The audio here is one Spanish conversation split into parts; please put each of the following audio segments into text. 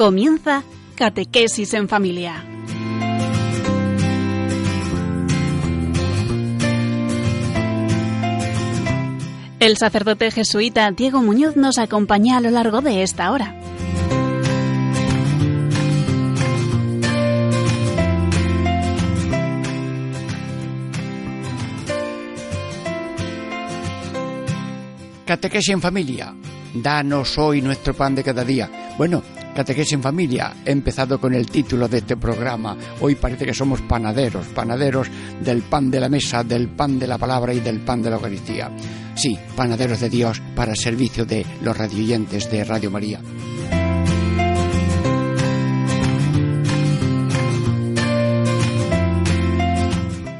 Comienza Catequesis en Familia. El sacerdote jesuita Diego Muñoz nos acompaña a lo largo de esta hora. Catequesis en familia. Danos hoy nuestro pan de cada día. Bueno, Catequesis en familia. He empezado con el título de este programa. Hoy parece que somos panaderos, panaderos del pan de la mesa, del pan de la palabra y del pan de la Eucaristía. Sí, panaderos de Dios para el servicio de los radioyentes de Radio María.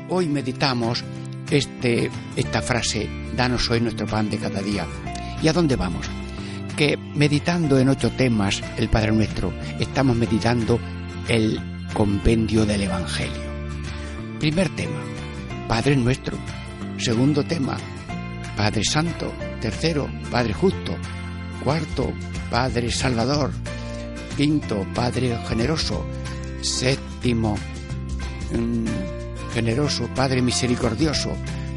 Hoy meditamos este, esta frase, danos hoy nuestro pan de cada día. ¿Y a dónde vamos? Que meditando en ocho temas, el Padre Nuestro, estamos meditando el compendio del Evangelio. Primer tema, Padre Nuestro. Segundo tema, Padre Santo. Tercero, Padre Justo. Cuarto, Padre Salvador. Quinto, Padre Generoso. Séptimo, mmm, generoso, Padre misericordioso,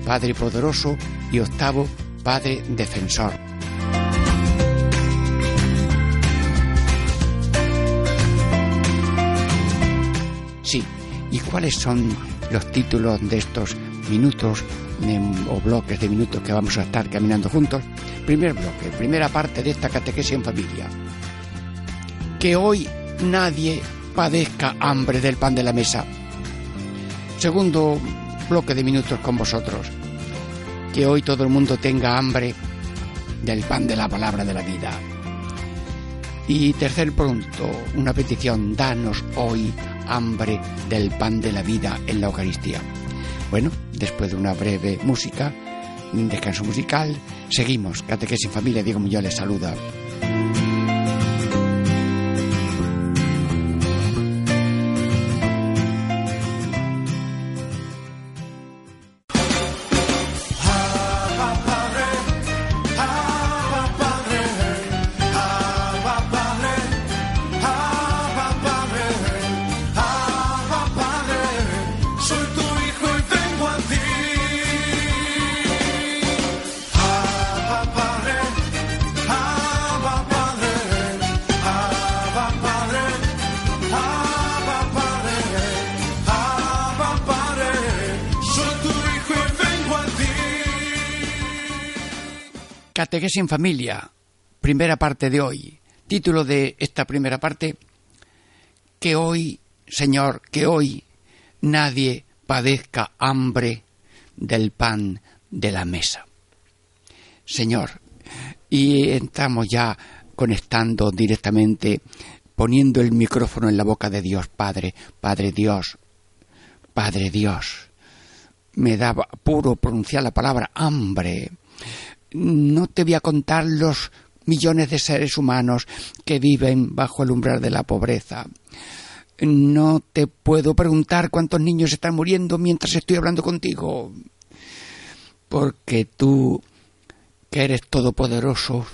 Padre poderoso y octavo, Padre defensor. Sí, ¿y cuáles son los títulos de estos minutos o bloques de minutos que vamos a estar caminando juntos? Primer bloque, primera parte de esta catequesis en familia. Que hoy nadie padezca hambre del pan de la mesa segundo bloque de minutos con vosotros. Que hoy todo el mundo tenga hambre del pan de la palabra de la vida. Y tercer punto, una petición, danos hoy hambre del pan de la vida en la Eucaristía. Bueno, después de una breve música, un descanso musical, seguimos. Catequesis Familia, Diego Muñoz les saluda. Catequesis en familia, primera parte de hoy. Título de esta primera parte, que hoy, Señor, que hoy nadie padezca hambre del pan de la mesa. Señor, y estamos ya conectando directamente, poniendo el micrófono en la boca de Dios, Padre, Padre Dios, Padre Dios. Me da puro pronunciar la palabra hambre no te voy a contar los millones de seres humanos que viven bajo el umbral de la pobreza. No te puedo preguntar cuántos niños están muriendo mientras estoy hablando contigo. Porque tú, que eres todopoderoso,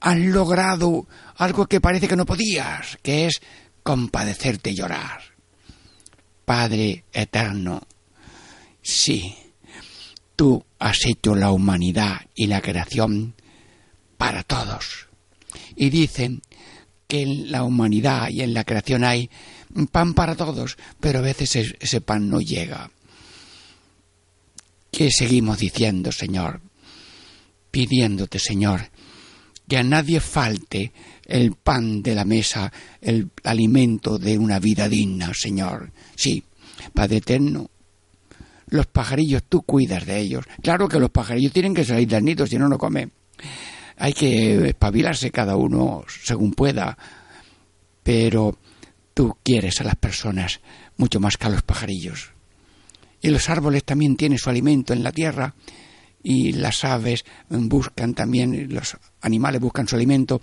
has logrado algo que parece que no podías, que es compadecerte y llorar. Padre eterno, sí, tú has hecho la humanidad y la creación para todos. Y dicen que en la humanidad y en la creación hay pan para todos, pero a veces ese pan no llega. ¿Qué seguimos diciendo, Señor? Pidiéndote, Señor, que a nadie falte el pan de la mesa, el alimento de una vida digna, Señor. Sí, Padre eterno, los pajarillos tú cuidas de ellos. Claro que los pajarillos tienen que salir del nido, si no, no comen. Hay que espabilarse cada uno según pueda, pero tú quieres a las personas mucho más que a los pajarillos. Y los árboles también tienen su alimento en la tierra y las aves buscan también, los animales buscan su alimento,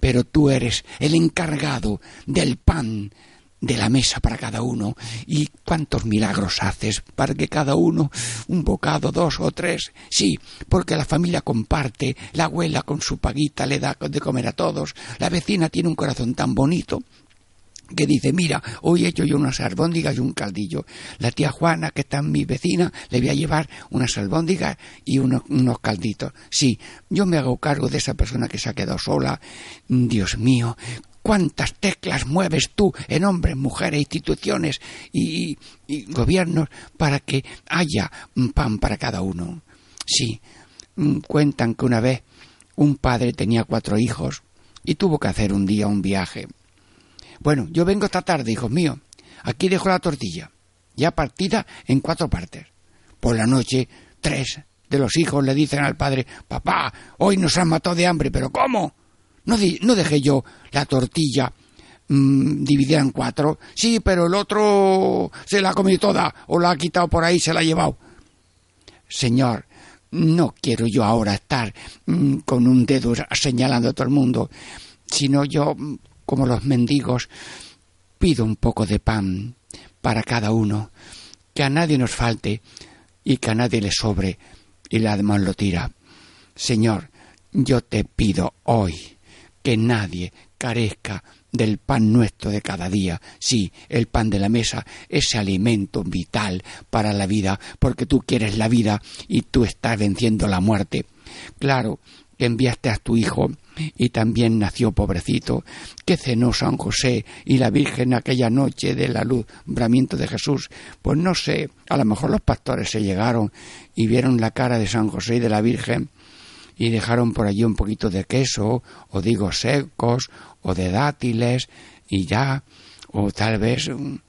pero tú eres el encargado del pan de la mesa para cada uno. Y cuántos milagros haces para que cada uno un bocado, dos o tres. Sí, porque la familia comparte, la abuela con su paguita le da de comer a todos, la vecina tiene un corazón tan bonito que dice, mira, hoy he hecho yo unas albóndigas y un caldillo. La tía Juana, que está en mi vecina, le voy a llevar unas albóndigas y unos, unos calditos. Sí, yo me hago cargo de esa persona que se ha quedado sola. Dios mío, cuántas teclas mueves tú en hombres, mujeres, instituciones y, gobiernos para que haya pan para cada uno. Sí, mm, cuentan que una vez un padre tenía cuatro hijos y tuvo que hacer un día un viaje bueno, yo vengo esta tarde, hijos míos. Aquí dejo la tortilla, ya partida en cuatro partes. Por la noche, tres de los hijos le dicen al padre, papá, hoy nos han matado de hambre, pero ¿cómo? No, no dejé yo la tortilla mmm, dividida en cuatro. Sí, pero el otro se la ha comido toda, o la ha quitado por ahí, se la ha llevado. Señor, no quiero yo ahora estar mm, con un dedo señalando a todo el mundo, sino yo como los mendigos, pido un poco de pan para cada uno, que a nadie nos falte y que a nadie le sobre y la demás lo tira. Señor, yo te pido hoy que nadie carezca del pan nuestro de cada día, sí, el pan de la mesa, ese alimento vital para la vida, porque tú quieres la vida y tú estás venciendo la muerte. Claro, que enviaste a tu hijo y también nació pobrecito, que cenó San José y la Virgen aquella noche del alumbramiento de Jesús, pues no sé, a lo mejor los pastores se llegaron y vieron la cara de San José y de la Virgen y dejaron por allí un poquito de queso, o digo secos, o de dátiles, y ya, o tal vez un,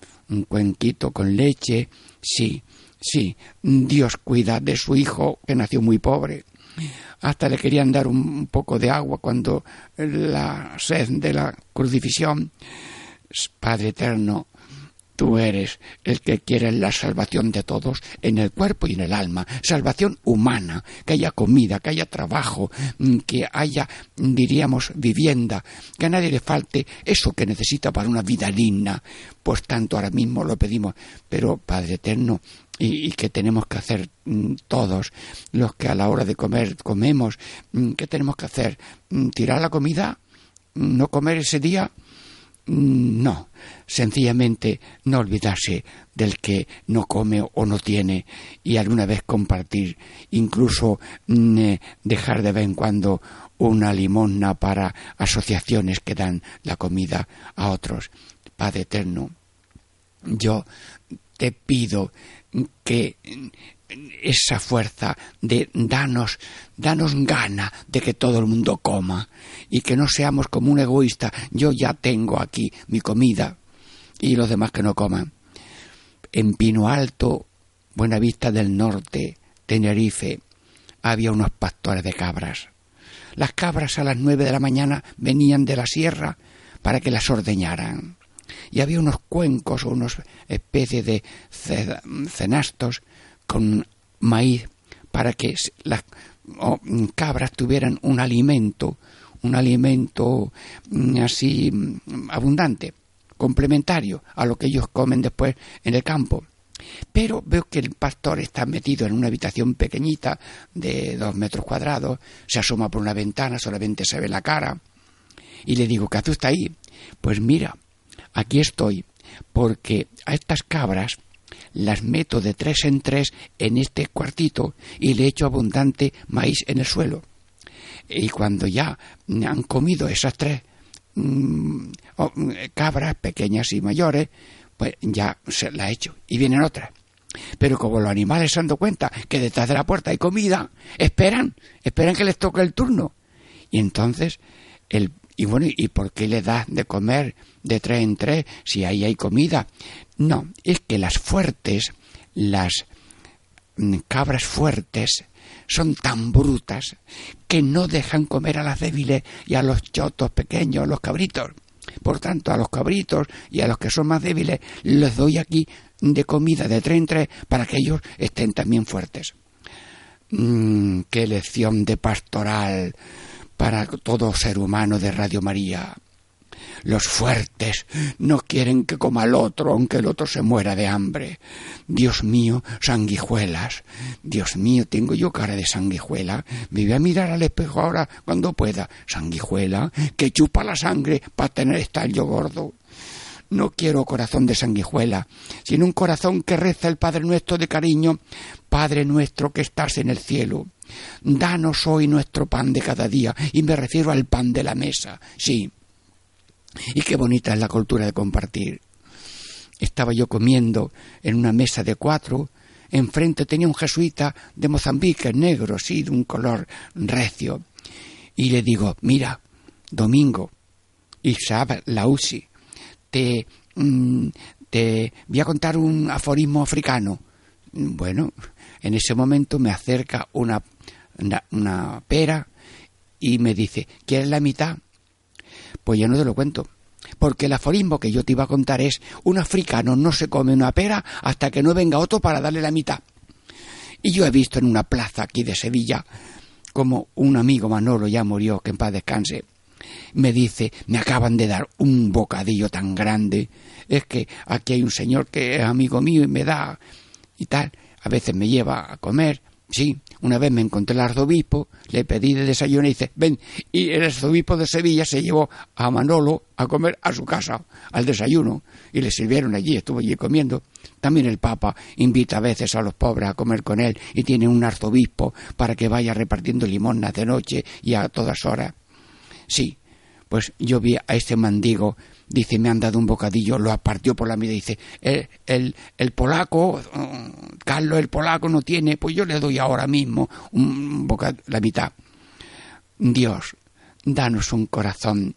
cuenquito con leche, sí, sí, Dios cuida de su hijo que nació muy pobre hasta le querían dar un poco de agua cuando la sed de la crucifixión. Padre eterno, tú eres el que quiere la salvación de todos en el cuerpo y en el alma, salvación humana, que haya comida, que haya trabajo, mm, que haya, diríamos, vivienda, que a nadie le falte eso que necesita para una vida digna. Pues tanto ahora mismo lo pedimos, pero Padre eterno, y, que tenemos que hacer mm, todos los que a la hora de comer comemos. Mm, ¿Qué tenemos que hacer? ¿Tirar la comida? ¿No comer ese día? No, sencillamente no olvidarse del que no come o no tiene y alguna vez compartir, incluso eh, dejar de vez en cuando una limosna para asociaciones que dan la comida a otros. Padre Eterno, yo te pido que esa fuerza de danos, danos gana de que todo el mundo coma y que no seamos como un egoísta, yo ya tengo aquí mi comida y los demás que no coman. En Pino Alto, Buenavista del Norte, Tenerife, había unos pastores de cabras. Las cabras a las nueve de la mañana venían de la sierra para que las ordeñaran y había unos cuencos o unas especies de cenastos con maíz para que las cabras tuvieran un alimento, un alimento mm, así mm, abundante, complementario a lo que ellos comen después en el campo. Pero veo que el pastor está metido en una habitación pequeñita de dos metros cuadrados, se asoma por una ventana, solamente se ve la cara, y le digo, ¿qué hace usted ahí? Pues mira, aquí estoy, porque a estas cabras las meto de tres en tres en este cuartito y le echo abundante maíz en el suelo. Y cuando ya han comido esas tres mm, cabras pequeñas y mayores, pues ya se la echo y vienen otras. Pero como los animales se han dado cuenta que detrás de la puerta hay comida, esperan, esperan que les toque el turno. Y entonces el y bueno, ¿y por qué le das de comer de tres en tres si ahí hay comida? No, es que las fuertes, las mm, cabras fuertes, son tan brutas que no dejan comer a las débiles y a los chotos pequeños, a los cabritos. Por tanto, a los cabritos y a los que son más débiles les doy aquí de comida de tres en tres para que ellos estén también fuertes. Mm, qué lección de pastoral para todo ser humano de Radio María. Los fuertes no quieren que coma al otro, aunque el otro se muera de hambre. Dios mío, sanguijuelas. Dios mío, tengo yo cara de sanguijuela. Me voy a mirar al espejo ahora cuando pueda. Sanguijuela, que chupa la sangre para tener estallo gordo. No quiero corazón de sanguijuela, sino un corazón que reza el Padre nuestro de cariño. Padre nuestro que estás en el cielo. Danos hoy nuestro pan de cada día, y me refiero al pan de la mesa, sí. Y qué bonita es la cultura de compartir. Estaba yo comiendo en una mesa de cuatro, enfrente tenía un jesuita de Mozambique, negro, sí, de un color recio. Y le digo, mira, Domingo, Isab Lausi, te, mm, te voy a contar un aforismo africano. Bueno, en ese momento me acerca una, pera y me dice, ¿quieres la mitad? Pues yo no te lo cuento. Porque el aforismo que yo te iba a contar es, un africano no se come una pera hasta que no venga otro para darle la mitad. Y yo he visto en una plaza aquí de Sevilla como un amigo Manolo ya murió, que en paz descanse, me dice, me acaban de dar un bocadillo tan grande, es que aquí hay un señor que es amigo mío y me da y tal, a veces me lleva a comer, sí, una vez me encontré el arzobispo, le pedí de desayuno y dice, ven, y el arzobispo de Sevilla se llevó a Manolo a comer a su casa, al desayuno, y le sirvieron allí, estuvo allí comiendo. También el Papa invita a veces a los pobres a comer con él y tiene un arzobispo para que vaya repartiendo limonas de noche y a todas horas. Sí, pues yo vi a este mandigo, dice, me han dado un bocadillo, lo apartió por la mitad, dice, el, el, el polaco, mm, Carlos el polaco no tiene, pues yo le doy ahora mismo un bocadillo, la mitad. Dios, danos un corazón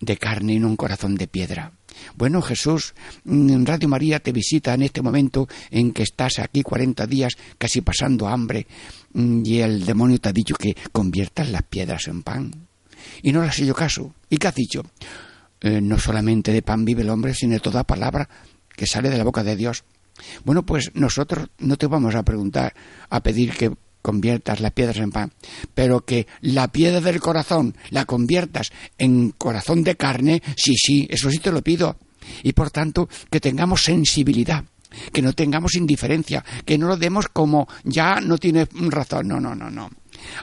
de carne y no un corazón de piedra. Bueno, Jesús, mm, Radio María te visita en este momento en que estás aquí 40 días casi pasando hambre mm, y el demonio te ha dicho que conviertas las piedras en pan y no le has hecho caso. ¿Y qué has dicho? Eh, no solamente de pan vive el hombre, sino de toda palabra que sale de la boca de Dios. Bueno, pues nosotros no te vamos a preguntar, a pedir que conviertas las piedras en pan, pero que la piedra del corazón la conviertas en corazón de carne, sí, sí, eso sí te lo pido. Y por tanto, que tengamos sensibilidad, que no tengamos indiferencia, que no lo demos como ya no tiene razón. No, no, no, no.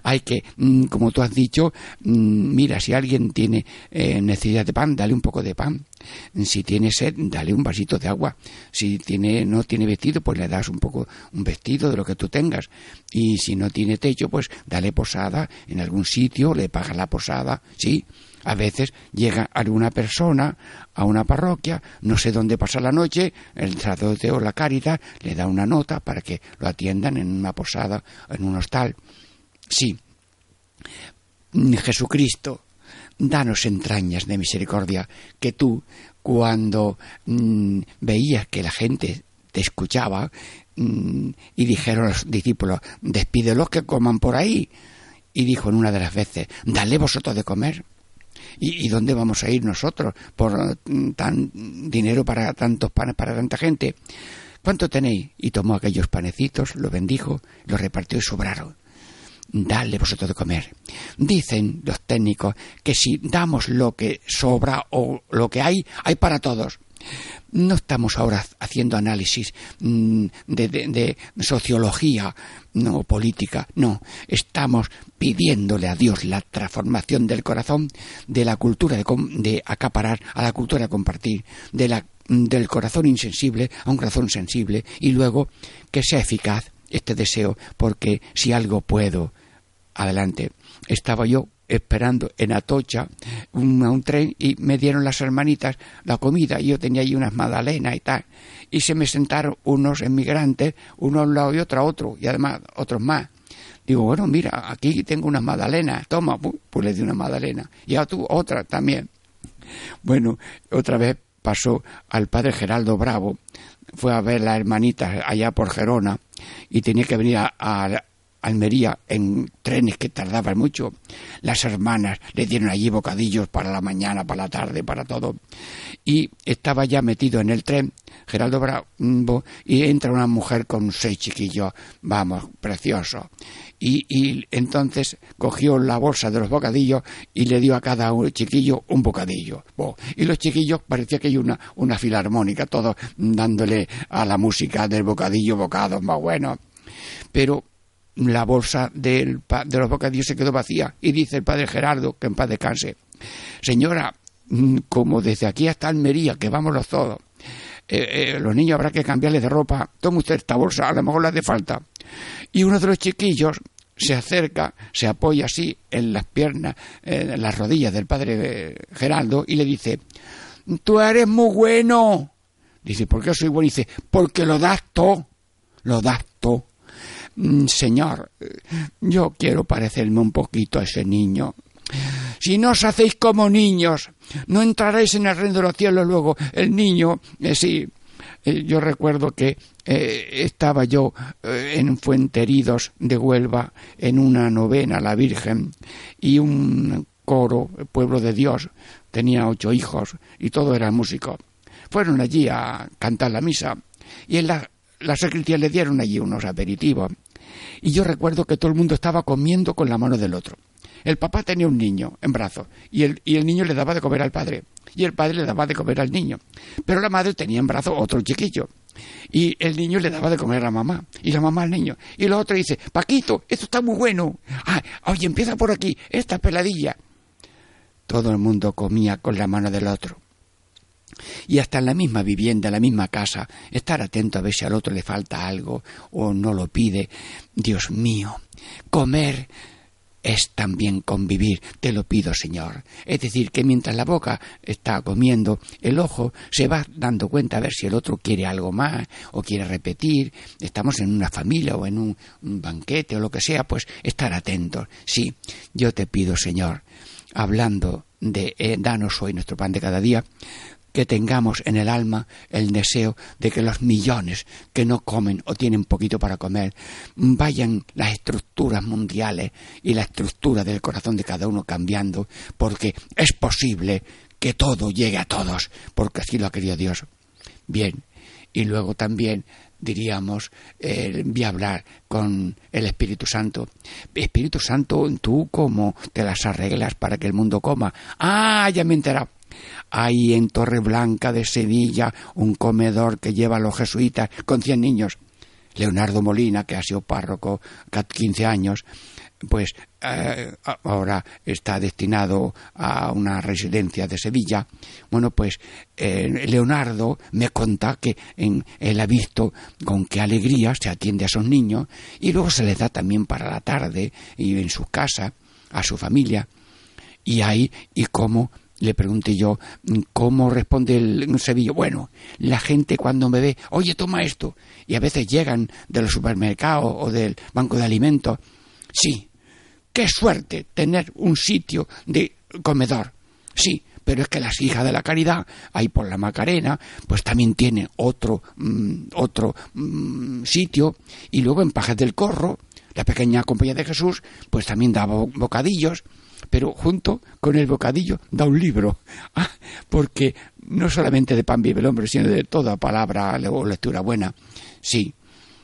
Hay que, mm, como tú has dicho, mm, mira, si alguien tiene eh, necesidad de pan, dale un poco de pan. Si tiene sed, dale un vasito de agua. Si tiene, no tiene vestido, pues le das un poco un vestido de lo que tú tengas. Y si no tiene techo, pues dale posada en algún sitio, le paga la posada, sí. A veces llega alguna persona a una parroquia, no sé dónde pasa la noche, el sacerdote o la caridad le da una nota para que lo atiendan en una posada, en un hostal. Sí, Jesucristo, danos entrañas de misericordia, que tú, cuando mm, veías que la gente te escuchaba mm, y dijeron los discípulos, despídelos que coman por ahí. Y dijo en una de las veces, dale vosotros de comer. ¿Y, ¿Y, dónde vamos a ir nosotros por mm, tan dinero para tantos panes para tanta gente? ¿Cuánto tenéis? Y tomó aquellos panecitos, los bendijo, los repartió y sobraron dale vosotros de comer. Dicen los técnicos que si damos lo que sobra o lo que hay, hay para todos. No estamos ahora haciendo análisis mm, de, sociología no política, no. Estamos pidiéndole a Dios la transformación del corazón de la cultura de, acaparar a la cultura de compartir, de la, del corazón insensible a un corazón sensible y luego que sea eficaz este deseo, porque si algo puedo adelante. Estaba yo esperando en Atocha un, un tren y me dieron las hermanitas la comida yo tenía ahí unas magdalenas y tal. Y se me sentaron unos emigrantes, uno a un lado y otro a otro, y además otros más. Digo, bueno, mira, aquí tengo unas magdalenas, toma, pues le di una magdalena. Y a tú otra también. Bueno, otra vez pasó al padre Geraldo Bravo, fue a ver las hermanitas allá por Gerona y tenía que venir a, Almería en trenes que tardaban mucho. Las hermanas le dieron allí bocadillos para la mañana, para la tarde, para todo. Y estaba ya metido en el tren, Geraldo Bravo, y entra una mujer con seis chiquillos, vamos, precioso. Y, y entonces cogió la bolsa de los bocadillos y le dio a cada chiquillo un bocadillo. y los chiquillos parecía que hay una, una filarmónica, todos dándole a la música del bocadillo bocados más buenos. Pero la bolsa de los bocadillos se quedó vacía y dice el padre Gerardo, que en paz descanse, señora, mm, como desde aquí hasta Almería, que vamos los todos, eh, eh, los niños habrá que cambiarles de ropa, tome usted esta bolsa, a lo mejor le hace falta. Y uno de los chiquillos se acerca, se apoya así en las piernas, en las rodillas del padre Geraldo y le dice, tú eres muy bueno. Dice, ¿por qué soy bueno? Dice, porque lo das todo, lo das señor, yo quiero parecerme un poquito a ese niño. Si no os hacéis como niños, no entraréis en el reino de los cielos luego. El niño, eh, sí, eh, yo recuerdo que eh, estaba yo en Fuenteridos de Huelva en una novena a la Virgen y un coro, Pueblo de Dios, tenía ocho hijos y todo era músico. Fueron allí a cantar la misa y en la la secretaría le dieron allí unos aperitivos. Y yo recuerdo que todo el mundo estaba comiendo con la mano del otro. El papá tenía un niño en brazos y el, y el niño le daba de comer al padre y el padre le daba de comer al niño. Pero la madre tenía en brazos otro chiquillo y el niño le daba de comer a la mamá y la mamá al niño. Y el otro dice, Paquito, esto está muy bueno. Ah, oye, empieza por aquí, esta peladilla. Todo el mundo comía con la mano del otro y hasta en la misma vivienda, en la misma casa, estar atento a ver si al otro le falta algo o no lo pide. Dios mío, comer es también convivir, te lo pido, Señor. Es decir, que mientras la boca está comiendo, el ojo se va dando cuenta a ver si el otro quiere algo más o quiere repetir. Estamos en una familia o en un, banquete o lo que sea, pues estar atentos. Sí, yo te pido, Señor, hablando de eh, danos hoy nuestro pan de cada día, que tengamos en el alma el deseo de que los millones que no comen o tienen poquito para comer vayan las estructuras mundiales y la estructura del corazón de cada uno cambiando, porque es posible que todo llegue a todos, porque así lo ha querido Dios. Bien, y luego también diríamos, eh, voy a hablar con el Espíritu Santo. Espíritu Santo, tú cómo te las arreglas para que el mundo coma. Ah, ya me he hay en Torreblanca de Sevilla un comedor que lleva a los jesuitas con cien niños. Leonardo Molina, que ha sido párroco 15 años, pues eh, ahora está destinado a una residencia de Sevilla. Bueno, pues eh, Leonardo me cuenta que en, él ha visto con qué alegría se atiende a esos niños y luego se les da también para la tarde y en su casa a su familia. Y ahí, y cómo le pregunté yo, ¿cómo responde el Sevilla? Bueno, la gente cuando me ve, oye, toma esto, y a veces llegan del supermercado o del banco de alimentos, sí, qué suerte tener un sitio de comedor, sí, pero es que las hijas de la caridad, ahí por la Macarena, pues también tienen otro, mm, otro mm, sitio, y luego en Pajes del Corro, la pequeña compañía de Jesús, pues también da bocadillos, pero junto con el bocadillo da un libro, ah, porque no solamente de pan vive el hombre, sino de toda palabra o lectura buena, sí,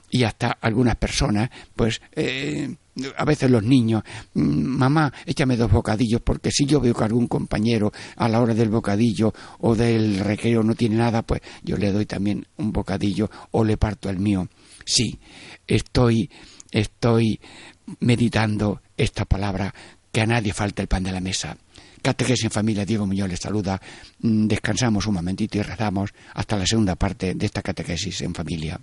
y hasta algunas personas, pues eh, a veces los niños, mm, mamá, échame dos bocadillos, porque si yo veo que algún compañero a la hora del bocadillo o del recreo no tiene nada, pues yo le doy también un bocadillo o le parto el mío. Sí, estoy, estoy meditando esta palabra que a nadie falte el pan de la mesa. Catequesis en familia, Diego Muñoz les saluda. Mm, descansamos un momentito y rezamos hasta la segunda parte de esta catequesis en familia.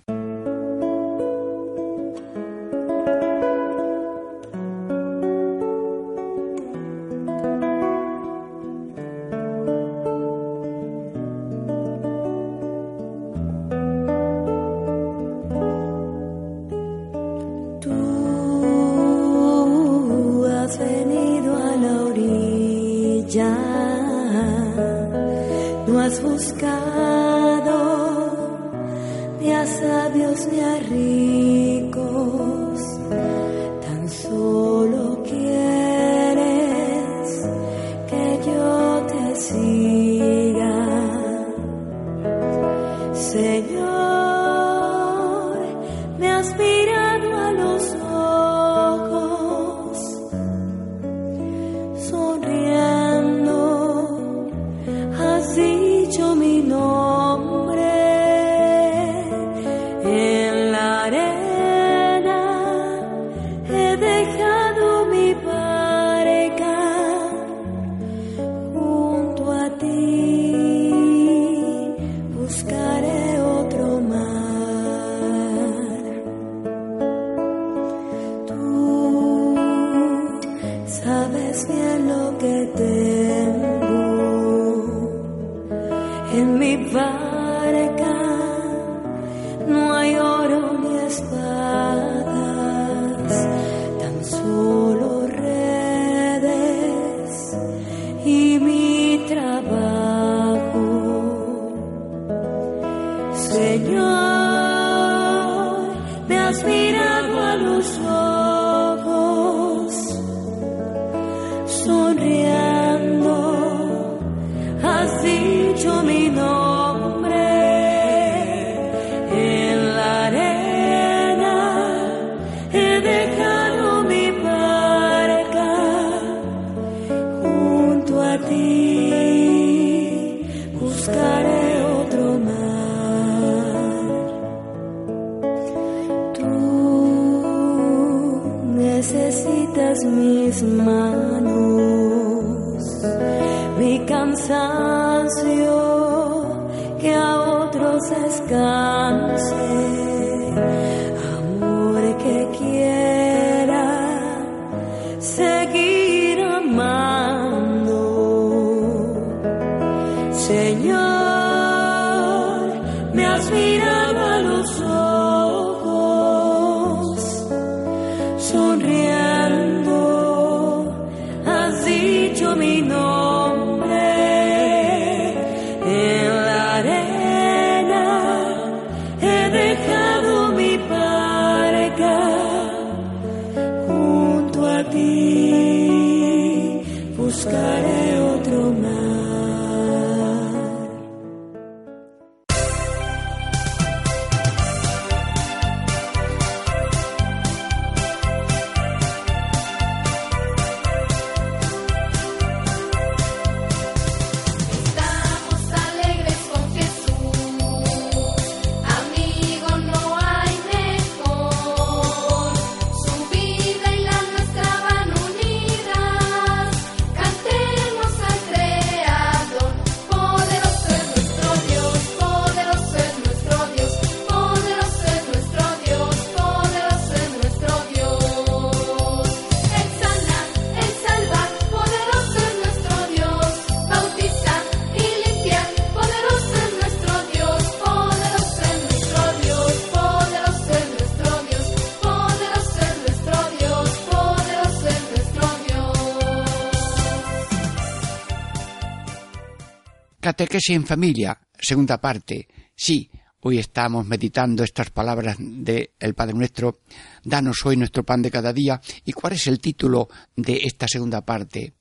Catequesis en familia, segunda parte. Sí, hoy estamos meditando estas palabras del Padre Nuestro. Danos hoy nuestro pan de cada día. ¿Y cuál es el título de esta segunda parte?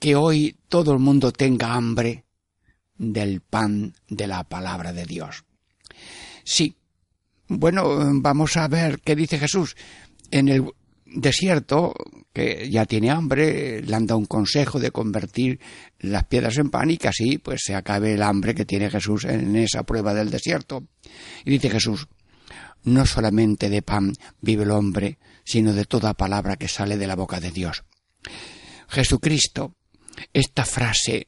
Que hoy todo el mundo tenga hambre del pan de la palabra de Dios. Sí. Bueno, vamos a ver qué dice Jesús. En el desierto, que ya tiene hambre, le han dado un consejo de convertir las piedras en pan y que así pues se acabe el hambre que tiene Jesús en esa prueba del desierto. Y dice Jesús, no solamente de pan vive el hombre, sino de toda palabra que sale de la boca de Dios. Jesucristo, esta frase,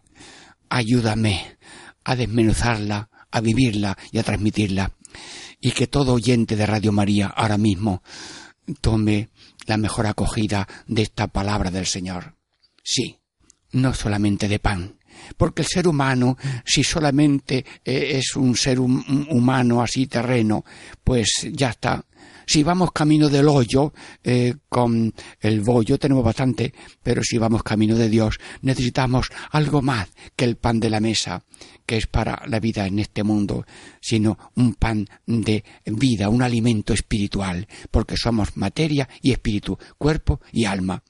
ayúdame a desmenuzarla, a vivirla y a transmitirla, y que todo oyente de Radio María ahora mismo tome la mejor acogida de esta palabra del Señor. Sí, no solamente de pan, porque el ser humano, si solamente eh, es un ser humano así terreno, pues ya está. Si vamos camino del hoyo, eh, con el bollo tenemos bastante, pero si vamos camino de Dios, necesitamos algo más que el pan de la mesa, que es para la vida en este mundo, sino un pan de vida, un alimento espiritual, porque somos materia y espíritu, cuerpo y alma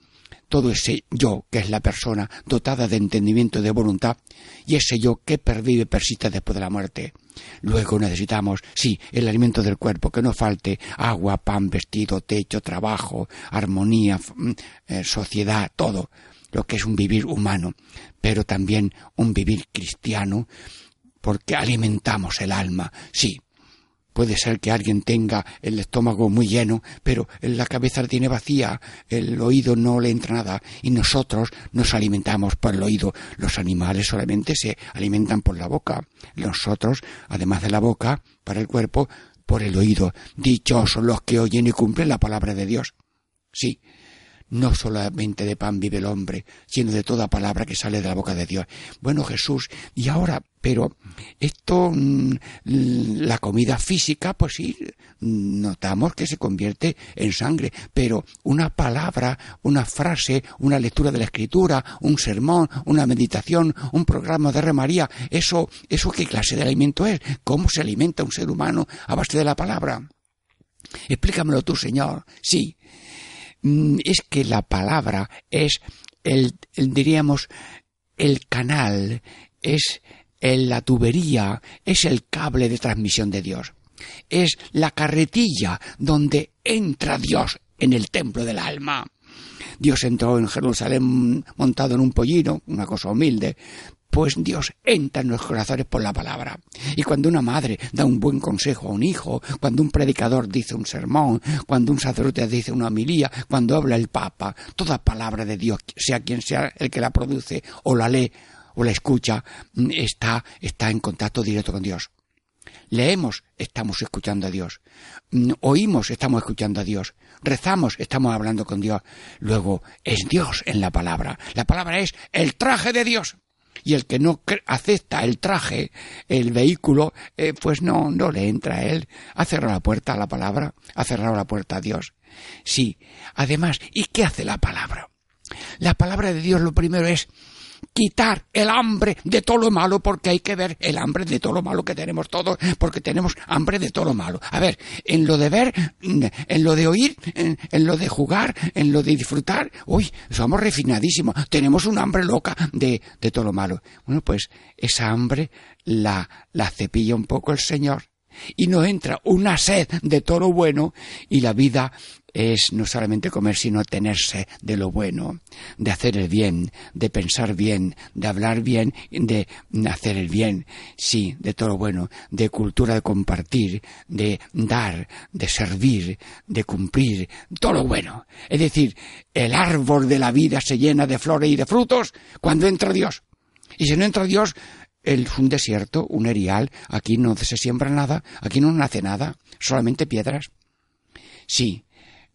todo ese yo que es la persona dotada de entendimiento y de voluntad, y ese yo que pervive y persiste después de la muerte. Luego necesitamos, sí, el alimento del cuerpo, que no falte agua, pan, vestido, techo, trabajo, armonía, mm, eh, sociedad, todo lo que es un vivir humano, pero también un vivir cristiano, porque alimentamos el alma, sí, Puede ser que alguien tenga el estómago muy lleno, pero la cabeza tiene vacía, el oído no le entra nada y nosotros nos alimentamos por el oído. Los animales solamente se alimentan por la boca. Nosotros, además de la boca, para el cuerpo, por el oído. Dichosos los que oyen y cumplen la palabra de Dios. Sí, no solamente de pan vive el hombre, sino de toda palabra que sale de la boca de Dios. Bueno, Jesús, y ahora, pero esto, mm, la comida física, pues sí, notamos que se convierte en sangre, pero una palabra, una frase, una lectura de la escritura, un sermón, una meditación, un programa de Remaría, eso, eso qué clase de alimento es, cómo se alimenta un ser humano a base de la palabra. Explícamelo tú, Señor. Sí, es que la palabra es el, diríamos, el canal, es la tubería, es el cable de transmisión de Dios. Es la carretilla donde entra Dios en el templo del alma. Dios entró en Jerusalén montado en un pollino, una cosa humilde, pues Dios entra en los corazones por la palabra. Y cuando una madre da un buen consejo a un hijo, cuando un predicador dice un sermón, cuando un sacerdote dice una homilía, cuando habla el Papa, toda palabra de Dios, sea quien sea el que la produce o la lee o la escucha, mm, está, está en contacto directo con Dios. Leemos, estamos escuchando a Dios. Mm, oímos, estamos escuchando a Dios. Rezamos, estamos hablando con Dios. Luego, es Dios en la palabra. La palabra es el traje de Dios y el que no acepta el traje, el vehículo, eh, pues no, no le entra a él. Ha cerrado la puerta a la palabra, ha cerrado la puerta a Dios. Sí, además, ¿y qué hace la palabra? La palabra de Dios lo primero es quitar el hambre de todo lo malo, porque hay que ver el hambre de todo lo malo que tenemos todos, porque tenemos hambre de todo lo malo. A ver, en lo de ver, en lo de oír, en, lo de jugar, en lo de disfrutar, uy, somos refinadísimos, tenemos un hambre loca de, de todo lo malo. Bueno, pues esa hambre la, la cepilla un poco el Señor y nos entra una sed de todo lo bueno y la vida es no solamente comer, sino tenerse de lo bueno, de hacer el bien, de pensar bien, de hablar bien, de hacer el bien, sí, de todo lo bueno, de cultura de compartir, de dar, de servir, de cumplir, todo lo bueno. Es decir, el árbol de la vida se llena de flores y de frutos cuando entra Dios. Y si no entra Dios, es un desierto, un erial, aquí no se siembra nada, aquí no nace nada, solamente piedras. Sí,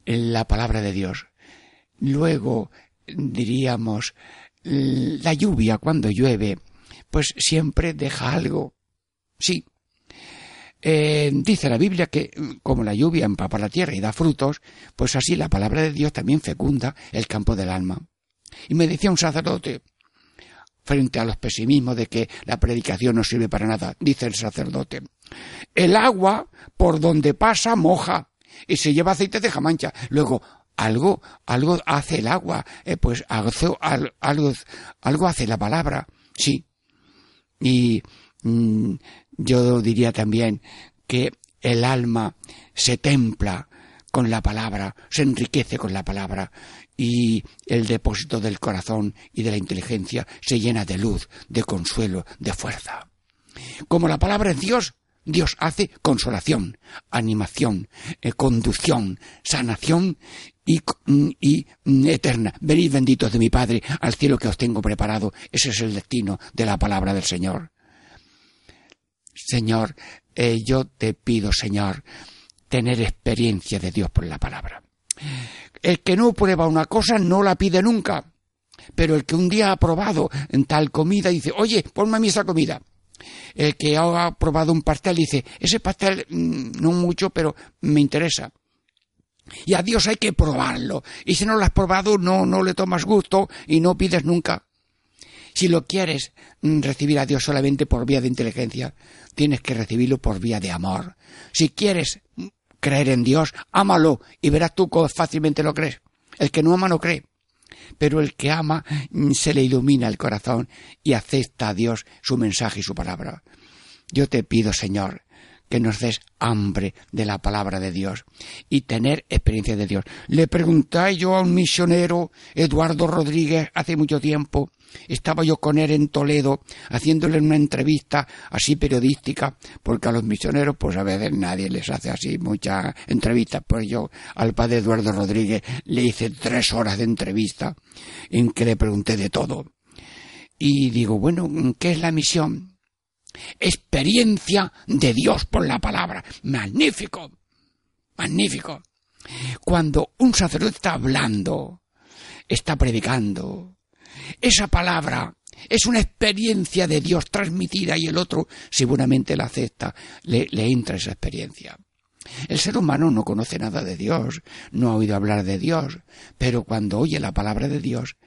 la palabra de Dios. Luego, diríamos, la lluvia cuando llueve, pues siempre deja algo. Sí. Eh, dice la Biblia que como la lluvia empapa la tierra y da frutos, pues así la palabra de Dios también fecunda el campo del alma. Y me decía un sacerdote, frente a los pesimismos de que la predicación no sirve para nada, dice el sacerdote, el agua por donde pasa moja, y se lleva aceite de jamancha. Luego, algo, algo hace el agua, eh, pues algo, algo, algo hace la palabra, sí. Y mm, yo diría también que el alma se templa con la palabra, se enriquece con la palabra y el depósito del corazón y de la inteligencia se llena de luz, de consuelo, de fuerza. Como la palabra es Dios, Dios hace consolación, animación, eh, conducción, sanación y, mm, y, mm, eterna. Venid benditos de mi Padre al cielo que os tengo preparado. Ese es el destino de la palabra del Señor. Señor, eh, yo te pido, Señor, tener experiencia de Dios por la palabra. El que no prueba una cosa no la pide nunca. Pero el que un día ha probado en tal comida dice, oye, ponme a mí esa comida el que ha probado un pastel dice, ese pastel mm, no mucho, pero me interesa. Y a Dios hay que probarlo. Y si no lo has probado, no, no le tomas gusto y no pides nunca. Si lo quieres mm, recibir a Dios solamente por vía de inteligencia, tienes que recibirlo por vía de amor. Si quieres mm, creer en Dios, ámalo y verás tú cómo fácilmente lo crees. El que no ama no cree pero el que ama mm, se le ilumina el corazón y acepta a Dios su mensaje y su palabra. Yo te pido, Señor, que nos des hambre de la palabra de Dios y tener experiencia de Dios. Le pregunté yo a un misionero, Eduardo Rodríguez, hace mucho tiempo, estaba yo con él en Toledo haciéndole una entrevista así periodística, porque a los misioneros pues a veces nadie les hace así muchas entrevistas, pues yo al padre Eduardo Rodríguez le hice tres horas de entrevista en que le pregunté de todo. Y digo, bueno, ¿qué es la misión? Experiencia de Dios por la palabra. Magnífico. Magnífico. Cuando un sacerdote está hablando está predicando. Esa palabra es una experiencia de Dios transmitida y el otro seguramente la acepta, le, entra esa experiencia. El ser humano no conoce nada de Dios, no ha oído hablar de Dios, pero cuando oye la palabra de Dios,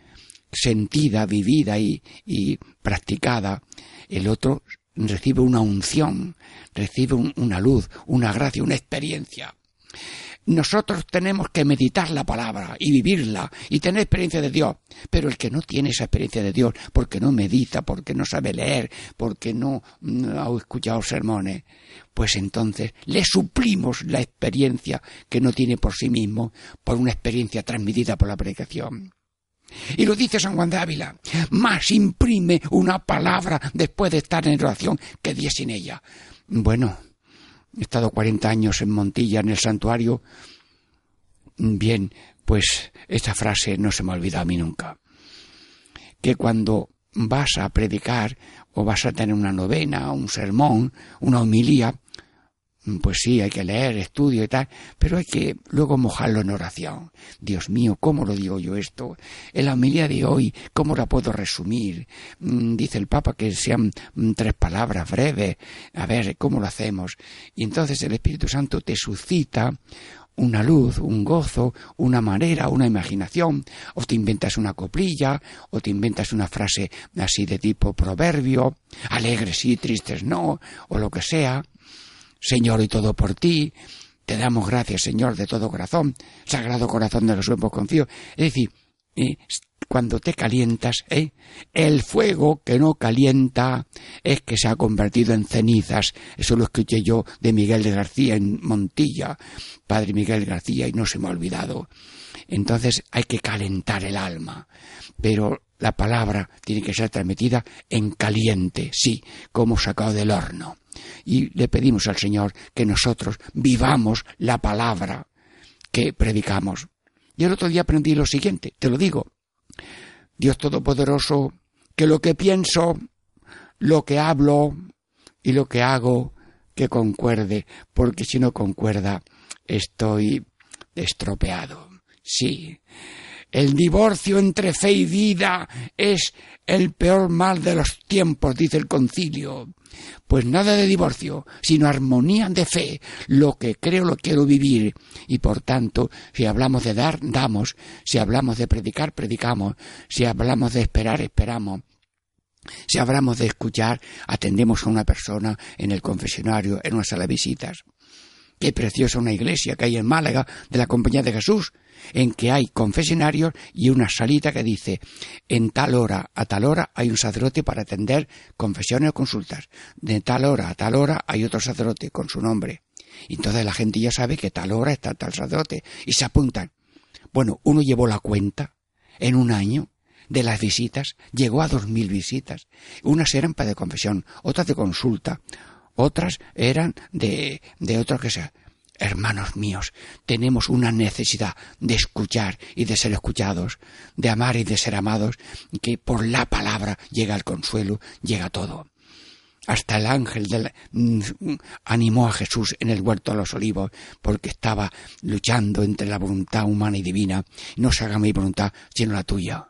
sentida, vivida y, y practicada, el otro recibe una unción, recibe una luz, una gracia, una experiencia. Nosotros tenemos que meditar la palabra y vivirla y tener experiencia de Dios. Pero el que no tiene esa experiencia de Dios, porque no medita, porque no sabe leer, porque no, no ha escuchado sermones, pues entonces le suplimos la experiencia que no tiene por sí mismo por una experiencia transmitida por la predicación. Y lo dice San Juan de Ávila, más imprime una palabra después de estar en oración que diez sin ella. Bueno, he estado cuarenta años en Montilla, en el santuario. Bien, pues esta frase no se me olvida a mí nunca. Que cuando vas a predicar o vas a tener una novena, un sermón, una homilía, pues sí, hay que leer, estudio y tal, pero hay que luego mojarlo en oración. Dios mío, ¿cómo lo digo yo esto? En la homilía de hoy, ¿cómo la puedo resumir? Mm, dice el Papa que sean mm, tres palabras breves. A ver, ¿cómo lo hacemos? Y entonces el Espíritu Santo te suscita una luz, un gozo, una manera, una imaginación, o te inventas una coplilla, o te inventas una frase así de tipo proverbio, alegres sí, tristes no, o lo que sea, Señor, y todo por ti. Te damos gracias, Señor, de todo corazón. Sagrado corazón de los suevos confío. Es decir, eh, cuando te calientas, ¿eh? el fuego que no calienta es que se ha convertido en cenizas. Eso lo escuché yo de Miguel de García en Montilla, padre Miguel García, y no se me ha olvidado. Entonces hay que calentar el alma. Pero la palabra tiene que ser transmitida en caliente, sí, como sacado del horno y le pedimos al Señor que nosotros vivamos la palabra que predicamos. Y el otro día aprendí lo siguiente, te lo digo. Dios Todopoderoso, que lo que pienso, lo que hablo y lo que hago, que concuerde, porque si no concuerda, estoy estropeado. Sí, el divorcio entre fe y vida es el peor mal de los tiempos, dice el concilio. Pues nada de divorcio, sino armonía de fe. Lo que creo lo quiero vivir. Y por tanto, si hablamos de dar, damos. Si hablamos de predicar, predicamos. Si hablamos de esperar, esperamos. Si hablamos de escuchar, atendemos a una persona en el confesionario, en una sala de visitas. Qué preciosa una iglesia que hay en Málaga de la Compañía de Jesús, en que hay confesionarios y una salita que dice en tal hora a tal hora hay un sacerdote para atender confesiones o consultas. De tal hora a tal hora hay otro sacerdote con su nombre. Y entonces la gente ya sabe que tal hora está tal sacerdote y se apuntan. Bueno, uno llevó la cuenta en un año de las visitas, llegó a dos mil visitas. Unas eran para de confesión, otras de consulta, otras eran de, de otros que sea. Hermanos míos, tenemos una necesidad de escuchar y de ser escuchados, de amar y de ser amados, que por la palabra llega el consuelo, llega todo. Hasta el ángel del, mm, animó a Jesús en el huerto de los olivos porque estaba luchando entre la voluntad humana y divina. No se haga mi voluntad sino la tuya.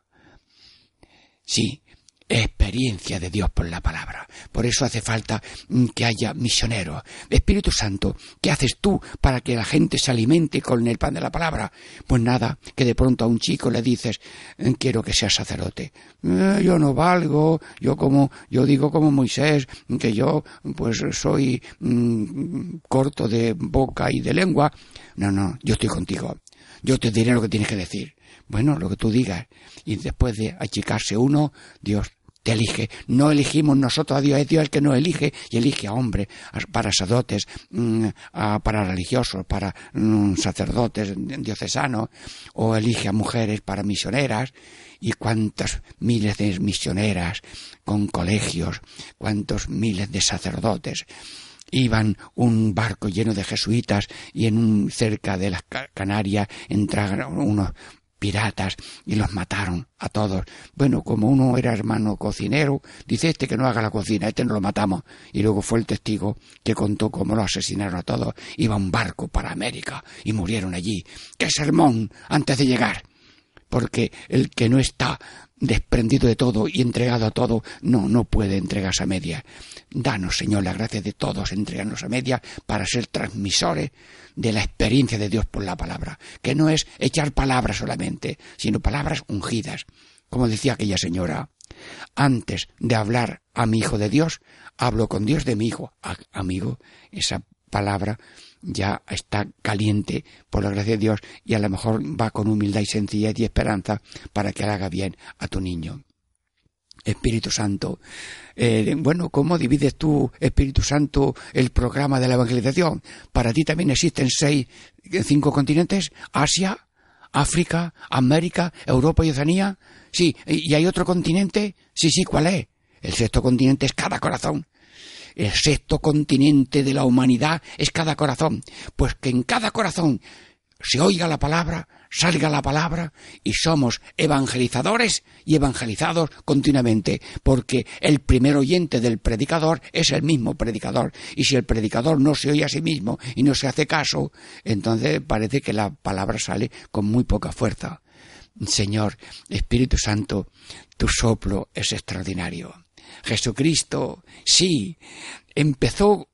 Sí, experiencia de Dios por la palabra. Por eso hace falta mm, que haya misioneros. Espíritu Santo, ¿qué haces tú para que la gente se alimente con el pan de la palabra? Pues nada, que de pronto a un chico le dices, eh, quiero que seas sacerdote. Eh, yo no valgo, yo como, yo digo como Moisés, que yo pues soy mm, corto de boca y de lengua. No, no, yo estoy contigo. Yo te diré lo que tienes que decir. Bueno, lo que tú digas. Y después de achicarse uno, Dios te elige. No elegimos nosotros a Dios, es Dios el que nos elige y elige a hombres, para sacerdotes, mm, para religiosos, para mm, sacerdotes diocesanos, o elige a mujeres para misioneras, y cuántas miles de misioneras con colegios, cuántos miles de sacerdotes iban un barco lleno de jesuitas y en un cerca de las Canarias entraron unos piratas y los mataron a todos. Bueno, como uno era hermano cocinero, dice este que no haga la cocina, este no lo matamos. Y luego fue el testigo que contó cómo lo asesinaron a todos. Iba un barco para América y murieron allí. ¡Qué sermón! antes de llegar. porque el que no está desprendido de todo y entregado a todo, no, no puede entregarse a media. Danos, Señor, la gracia de todos entregarnos a media para ser transmisores de la experiencia de Dios por la palabra, que no es echar palabras solamente, sino palabras ungidas. Como decía aquella señora, antes de hablar a mi hijo de Dios, hablo con Dios de mi hijo. amigo, esa palabra ya está caliente por la gracia de Dios y a lo mejor va con humildad y sencillez y esperanza para que haga bien a tu niño. Espíritu Santo. Eh, bueno, ¿cómo divides tú, Espíritu Santo, el programa de la evangelización? Para ti también existen seis, cinco continentes, Asia, África, América, Europa y Oceanía. Sí, ¿y hay otro continente? Sí, sí, ¿cuál es? El sexto continente es cada corazón. El sexto continente de la humanidad es cada corazón. Pues que en cada corazón se oiga la palabra, salga la palabra y somos evangelizadores y evangelizados continuamente, porque el primer oyente del predicador es el mismo predicador. Y si el predicador no se oye a sí mismo y no se hace caso, entonces parece que la palabra sale con muy poca fuerza. Señor, Espíritu Santo, tu soplo es extraordinario. Jesucristo, sí, empezó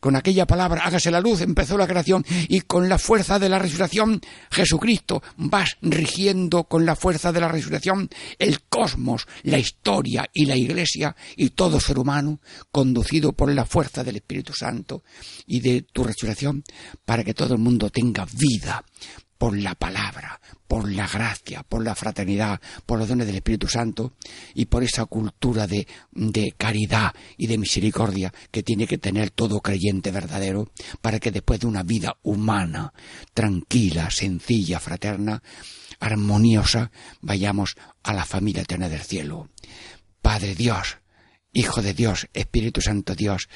con aquella palabra, hágase la luz, empezó la creación y con la fuerza de la resurrección, Jesucristo vas rigiendo con la fuerza de la resurrección el cosmos, la historia y la iglesia y todo ser humano, conducido por la fuerza del Espíritu Santo y de tu resurrección, para que todo el mundo tenga vida por la palabra, por la gracia, por la fraternidad, por los dones del Espíritu Santo y por esa cultura de, de, caridad y de misericordia que tiene que tener todo creyente verdadero para que después de una vida humana, tranquila, sencilla, fraterna, armoniosa, vayamos a la familia eterna del cielo. Padre Dios, Hijo de Dios, Espíritu Santo Dios,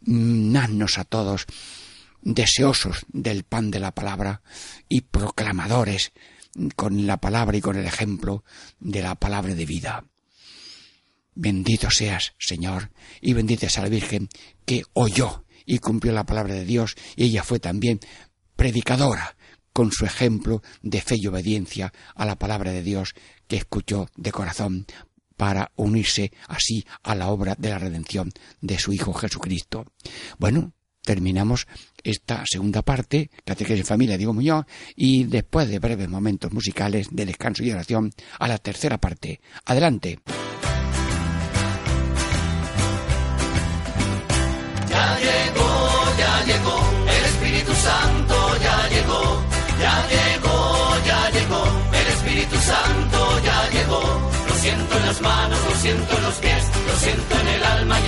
naznos a todos deseosos del pan de la palabra y proclamadores con la palabra y con el ejemplo de la palabra de vida. Bendito seas, Señor, y bendita sea la Virgen que oyó y cumplió la palabra de Dios, y ella fue también predicadora con su ejemplo de fe y obediencia a la palabra de Dios que escuchó de corazón para unirse así a la obra de la redención de su Hijo Jesucristo. Bueno, terminamos esta segunda parte, Catequesis Familia Diego Muñoz, y después de breves momentos musicales de descanso y oración, a la tercera parte. Adelante. Ya llegó, ya llegó, el Espíritu Santo ya llegó, ya llegó, ya llegó, el Espíritu Santo ya llegó. Lo siento en las manos, lo siento en los pies, lo siento en el alma en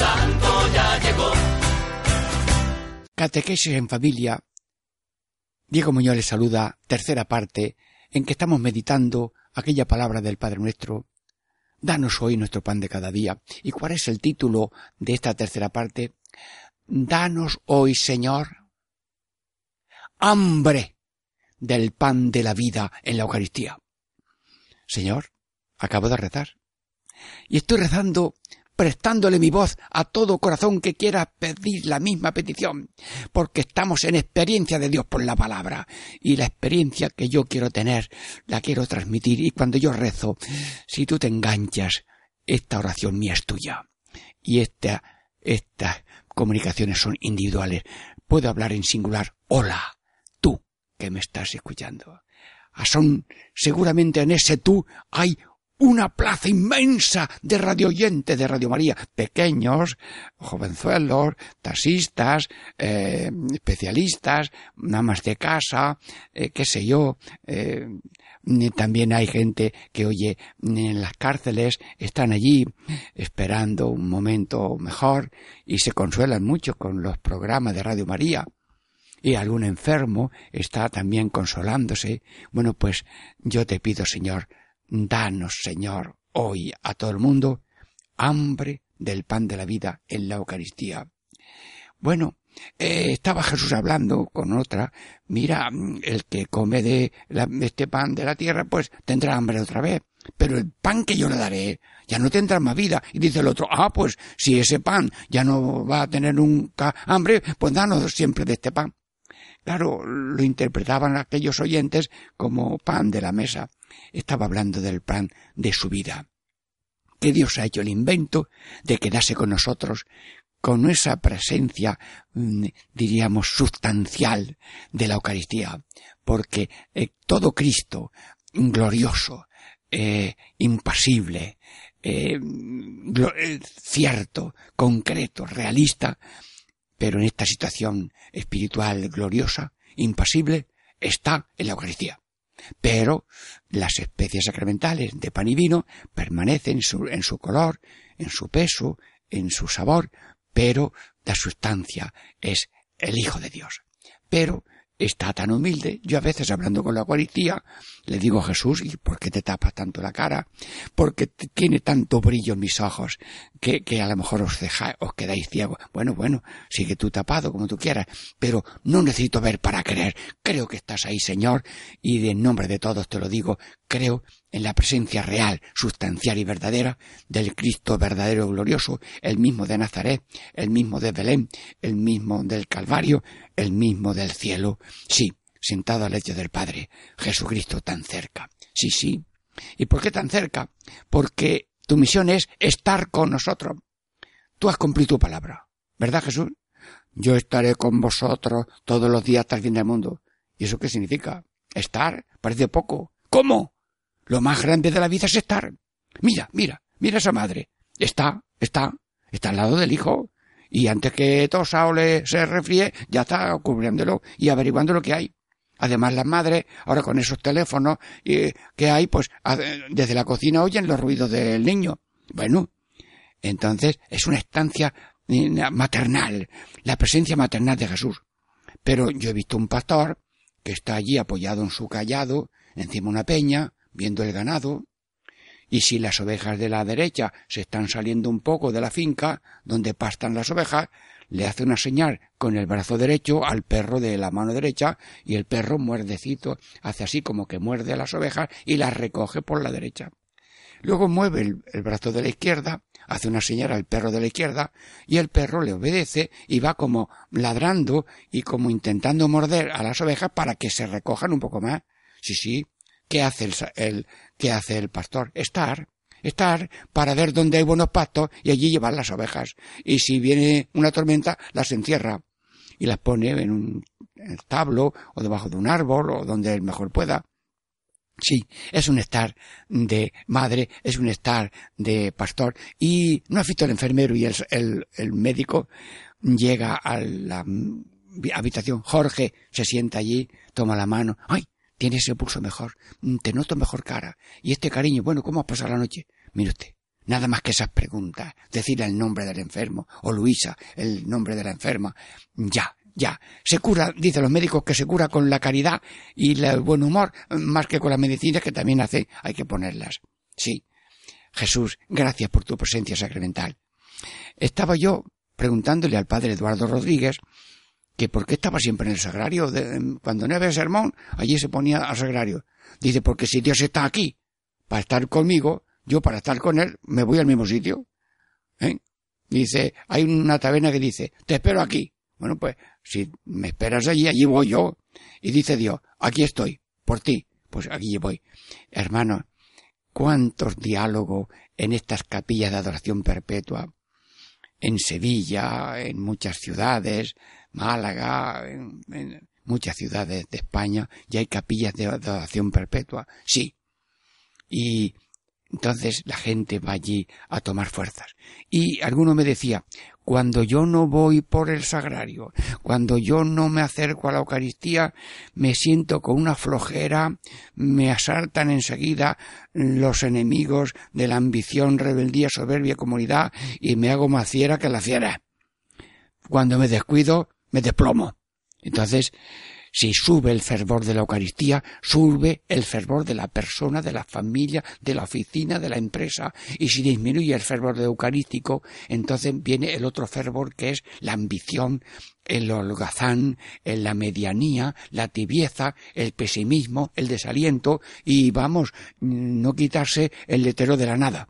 Santo ya llegó. Catequesis en familia. Diego Muñoz les saluda, tercera parte, en que estamos meditando aquella palabra del Padre Nuestro. Danos hoy nuestro pan de cada día. ¿Y cuál es el título de esta tercera parte? Danos hoy, Señor, hambre del pan de la vida en la Eucaristía. Señor, acabo de rezar. Y estoy rezando prestándole mi voz a todo corazón que quiera pedir la misma petición, porque estamos en experiencia de Dios por la palabra, y la experiencia que yo quiero tener la quiero transmitir, y cuando yo rezo, si tú te enganchas, esta oración mía es tuya, y esta, estas comunicaciones son individuales. Puedo hablar en singular, hola, tú que me estás escuchando. Son, seguramente en ese tú hay una plaza inmensa de radio oyentes de Radio María, pequeños, jovenzuelos, taxistas, eh, especialistas, más de casa, eh, qué sé yo, eh, también hay gente que oye en las cárceles, están allí esperando un momento mejor y se consuelan mucho con los programas de Radio María y algún enfermo está también consolándose. Bueno, pues yo te pido, Señor, danos, Señor, hoy a todo el mundo hambre del pan de la vida en la Eucaristía. Bueno, eh, estaba Jesús hablando con otra, mira, el que come de este pan de la tierra, pues tendrá hambre otra vez, pero el pan que yo le daré ya no tendrá más vida. Y dice el otro, ah, pues si ese pan ya no va a tener nunca hambre, pues danos siempre de este pan. Claro, lo interpretaban aquellos oyentes como pan de la mesa. Estaba hablando del pan de su vida. Que Dios ha hecho el invento de quedarse con nosotros, con esa presencia, mm, diríamos, sustancial de la Eucaristía, porque eh, todo Cristo, glorioso, eh, impasible, eh, cierto, concreto, realista, pero en esta situación espiritual gloriosa, impasible, está en la Eucaristía. Pero las especies sacramentales de pan y vino permanecen en su, en su color, en su peso, en su sabor, pero la sustancia es el Hijo de Dios. Pero está tan humilde. Yo a veces hablando con la Eucaristía le digo a Jesús, ¿y por qué te tapas tanto la cara? Porque tiene tanto brillo en mis ojos que, que a lo mejor os, deja, os quedáis ciegos. Bueno, bueno, sigue tú tapado como tú quieras, pero no necesito ver para creer. Creo que estás ahí, Señor, y en nombre de todos te lo digo, creo en la presencia real, sustancial y verdadera del Cristo verdadero glorioso, el mismo de Nazaret, el mismo de Belén, el mismo del Calvario, el mismo del cielo. Sí, sentado al lecho del Padre, Jesucristo tan cerca. Sí, sí. ¿Y por qué tan cerca? Porque tu misión es estar con nosotros. Tú has cumplido tu palabra. ¿Verdad, Jesús? Yo estaré con vosotros todos los días hasta el fin del mundo. ¿Y eso qué significa? Estar. Parece poco. ¿Cómo? Lo más grande de la vida es estar. Mira, mira, mira esa madre. Está, está, está al lado del hijo. Y antes que tosa o le se refríe, ya está cubriéndolo y averiguando lo que hay. Además, las madres, ahora con esos teléfonos que hay, pues desde la cocina oyen los ruidos del niño. Bueno, entonces es una estancia eh, maternal, la presencia maternal de Jesús. Pero yo he visto un pastor que está allí apoyado en su callado, encima de una peña, viendo el ganado, y si las ovejas de la derecha se están saliendo un poco de la finca donde pastan las ovejas, le hace una señal con el brazo derecho al perro de la mano derecha y el perro muerdecito hace así como que muerde a las ovejas y las recoge por la derecha. Luego mueve el, el, brazo de la izquierda, hace una señal al perro de la izquierda y el perro le obedece y va como ladrando y como intentando morder a las ovejas para que se recojan un poco más. Sí, sí, ¿Qué hace el, el, ¿qué hace el pastor? Estar, estar para ver dónde hay buenos pastos y allí llevar las ovejas. Y si viene una tormenta, las encierra y las pone en un establo o debajo de un árbol o donde él mejor pueda. Sí, es un estar de madre, es un estar de pastor. Y no ha visto el enfermero y el, el, el médico llega a la habitación. Jorge se sienta allí, toma la mano. ¡Ay! Tienes el pulso mejor, mm, te noto mejor cara. Y este cariño, bueno, ¿cómo has pasado la noche? Mire usted, nada más que esas preguntas, decir el nombre del enfermo, o Luisa, el nombre de la enferma, ya, ya. Se cura, dicen los médicos que se cura con la caridad y el buen humor, más que con las medicinas que también hace, hay que ponerlas. Sí. Jesús, gracias por tu presencia sacramental. Estaba yo preguntándole al padre Eduardo Rodríguez que por qué estaba siempre en el sagrario. cuando no había sermón, allí se ponía al sagrario. Dice, porque si Dios está aquí para estar conmigo, yo para estar con Él me voy al mismo sitio. ¿Eh? Dice, hay una taberna que dice, te espero aquí. Bueno, pues si me esperas allí, allí voy yo. Y dice Dios, aquí estoy, por ti. Pues aquí voy. Hermano, cuántos diálogos en estas capillas de adoración perpetua, en Sevilla, en muchas ciudades, Málaga, en, muchas ciudades de España ya hay capillas de adoración perpetua, sí. Y Entonces la gente va allí a tomar fuerzas. Y alguno me decía, cuando yo no voy por el sagrario, cuando yo no me acerco a la Eucaristía, me siento con una flojera, me asaltan enseguida los enemigos de la ambición, rebeldía, soberbia, comunidad, y me hago más fiera que la fiera. Cuando me descuido, me desplomo. Entonces, si sube el fervor de la Eucaristía, sube el fervor de la persona, de la familia, de la oficina, de la empresa. Y si disminuye el fervor de eucarístico, entonces viene el otro fervor que es la ambición, el holgazán, la medianía, la tibieza, el pesimismo, el desaliento y vamos, no quitarse el letero de la nada.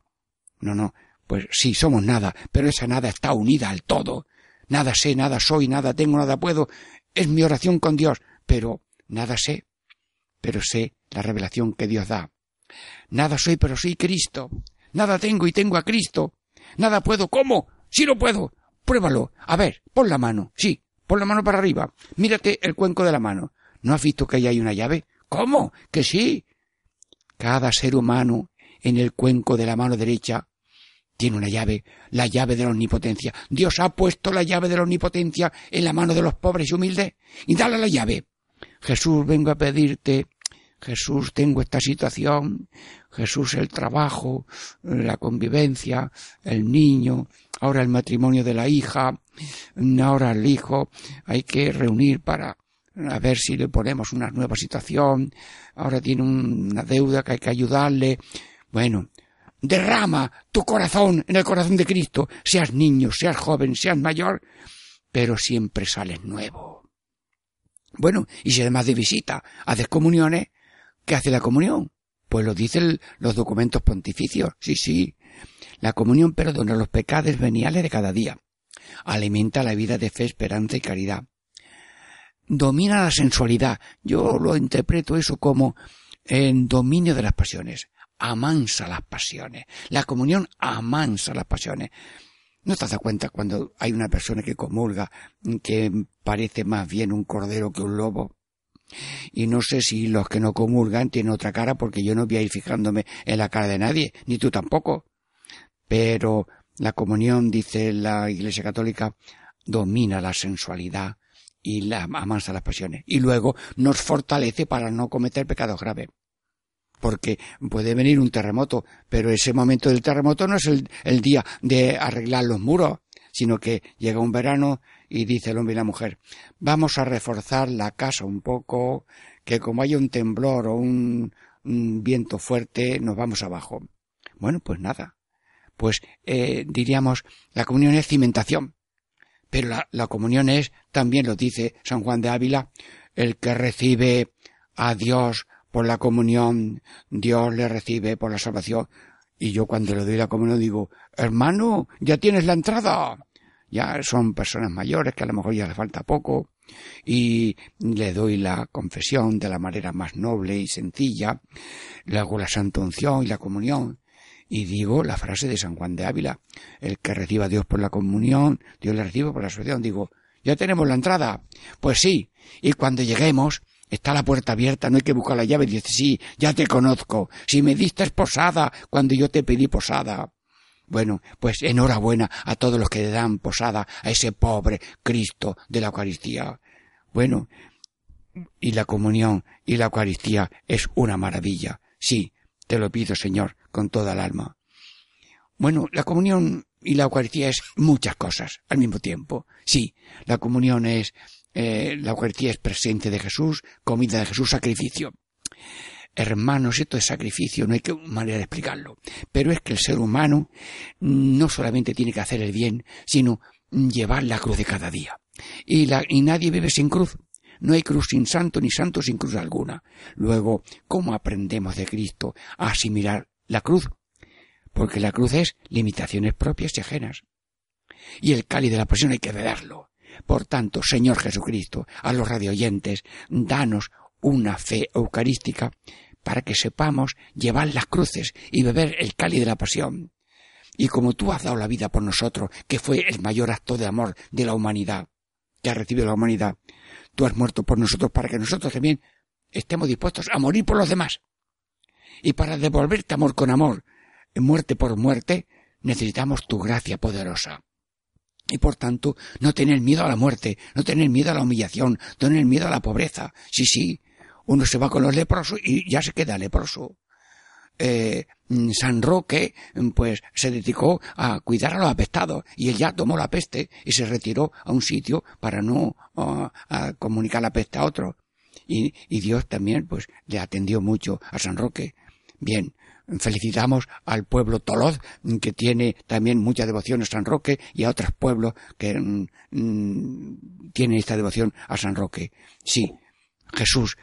No, no, pues sí, somos nada, pero esa nada está unida al todo. Nada sé, nada soy, nada tengo, nada puedo. Es mi oración con Dios pero nada sé, pero sé la revelación que Dios da. Nada soy, pero soy Cristo. Nada tengo y tengo a Cristo. Nada puedo. ¿Cómo? Sí lo puedo. Pruébalo. A ver, pon la mano. Sí, pon la mano para arriba. Mírate el cuenco de la mano. ¿No has visto que ahí hay una llave? ¿Cómo? Que sí. Cada ser humano en el cuenco de la mano derecha tiene una llave, la llave de la omnipotencia. Dios ha puesto la llave de la omnipotencia en la mano de los pobres y humildes y dale la llave. Jesús, vengo a pedirte, Jesús, tengo esta situación, Jesús, el trabajo, la convivencia, el niño, ahora el matrimonio de la hija, ahora el hijo, hay que reunir para a ver si le ponemos una nueva situación, ahora tiene una deuda que hay que ayudarle. Bueno, derrama tu corazón en el corazón de Cristo, seas niño, seas joven, seas mayor, pero siempre sales nuevo. Bueno, y si además de visita haces comuniones, ¿qué hace la comunión? Pues lo dicen los documentos pontificios. Sí, sí. La comunión perdona los pecados veniales de cada día. Alimenta la vida de fe, esperanza y caridad. Domina la sensualidad. Yo lo interpreto eso como en dominio de las pasiones. Amansa las pasiones. La comunión amansa las pasiones. ¿No te das cuenta cuando hay una persona que comulga que parece más bien un cordero que un lobo? Y no sé si los que no comulgan tienen otra cara porque yo no voy a ir fijándome en la cara de nadie, ni tú tampoco. Pero la comunión, dice la Iglesia Católica, domina la sensualidad y la amansa las pasiones. Y luego nos fortalece para no cometer pecados graves porque puede venir un terremoto, pero ese momento del terremoto no es el, día de arreglar los muros, sino que llega un verano y dice el hombre y la mujer, vamos a reforzar la casa un poco, que como hay un temblor o un, viento fuerte, nos vamos abajo. Bueno, pues nada. Pues eh, diríamos, la comunión es cimentación. Pero la, la comunión es, también lo dice San Juan de Ávila, el que recibe a Dios por la comunión, Dios le recibe por la salvación. Y yo cuando le doy la comunión digo, hermano, ya tienes la entrada. Ya son personas mayores que a lo mejor ya le falta poco. Y le doy la confesión de la manera más noble y sencilla. Le hago la santa unción y la comunión. Y digo la frase de San Juan de Ávila. El que reciba a Dios por la comunión, Dios le recibe por la salvación. Digo, ya tenemos la entrada. Pues sí. Y cuando lleguemos, Está la puerta abierta, no hay que buscar la llave. Dice, sí, ya te conozco. Si me diste posada cuando yo te pedí posada. Bueno, pues enhorabuena a todos los que le dan posada a ese pobre Cristo de la Eucaristía. Bueno, y la comunión y la Eucaristía es una maravilla. Sí, te lo pido, Señor, con toda el alma. Bueno, la comunión y la Eucaristía es muchas cosas al mismo tiempo. Sí, la comunión es eh, la Eucaristía es presente de Jesús, comida de Jesús, sacrificio. Hermanos, esto es sacrificio, no hay que manera de explicarlo. Pero es que el ser humano no solamente tiene que hacer el bien, sino llevar la cruz de cada día. Y, y nadie vive sin cruz. No hay cruz sin santo, ni santo sin cruz alguna. Luego, ¿cómo aprendemos de Cristo a asimilar la cruz? Porque la cruz es limitaciones propias y ajenas. Y el cáliz de la pasión hay que beberlo. Por tanto, Señor Jesucristo, a los radioyentes, danos una fe eucarística para que sepamos llevar las cruces y beber el cáliz de la pasión. Y como tú has dado la vida por nosotros, que fue el mayor acto de amor de la humanidad, que ha recibido la humanidad, tú has muerto por nosotros para que nosotros también estemos dispuestos a morir por los demás. Y para devolverte amor con amor, muerte por muerte, necesitamos tu gracia poderosa. Y por tanto, no tener miedo a la muerte, no tener miedo a la humillación, no tener miedo a la pobreza. Sí, sí, uno se va con los leprosos y ya se queda leproso. Eh, San Roque, pues, se dedicó a cuidar a los apestados y él ya tomó la peste y se retiró a un sitio para no a comunicar la peste a otro. Y, y Dios también, pues, le atendió mucho a San Roque. Bien, felicitamos al pueblo Toloz, que tiene también mucha devoción a San Roque, y a otros pueblos que mm, mm, tienen esta devoción a San Roque. Sí, Jesús,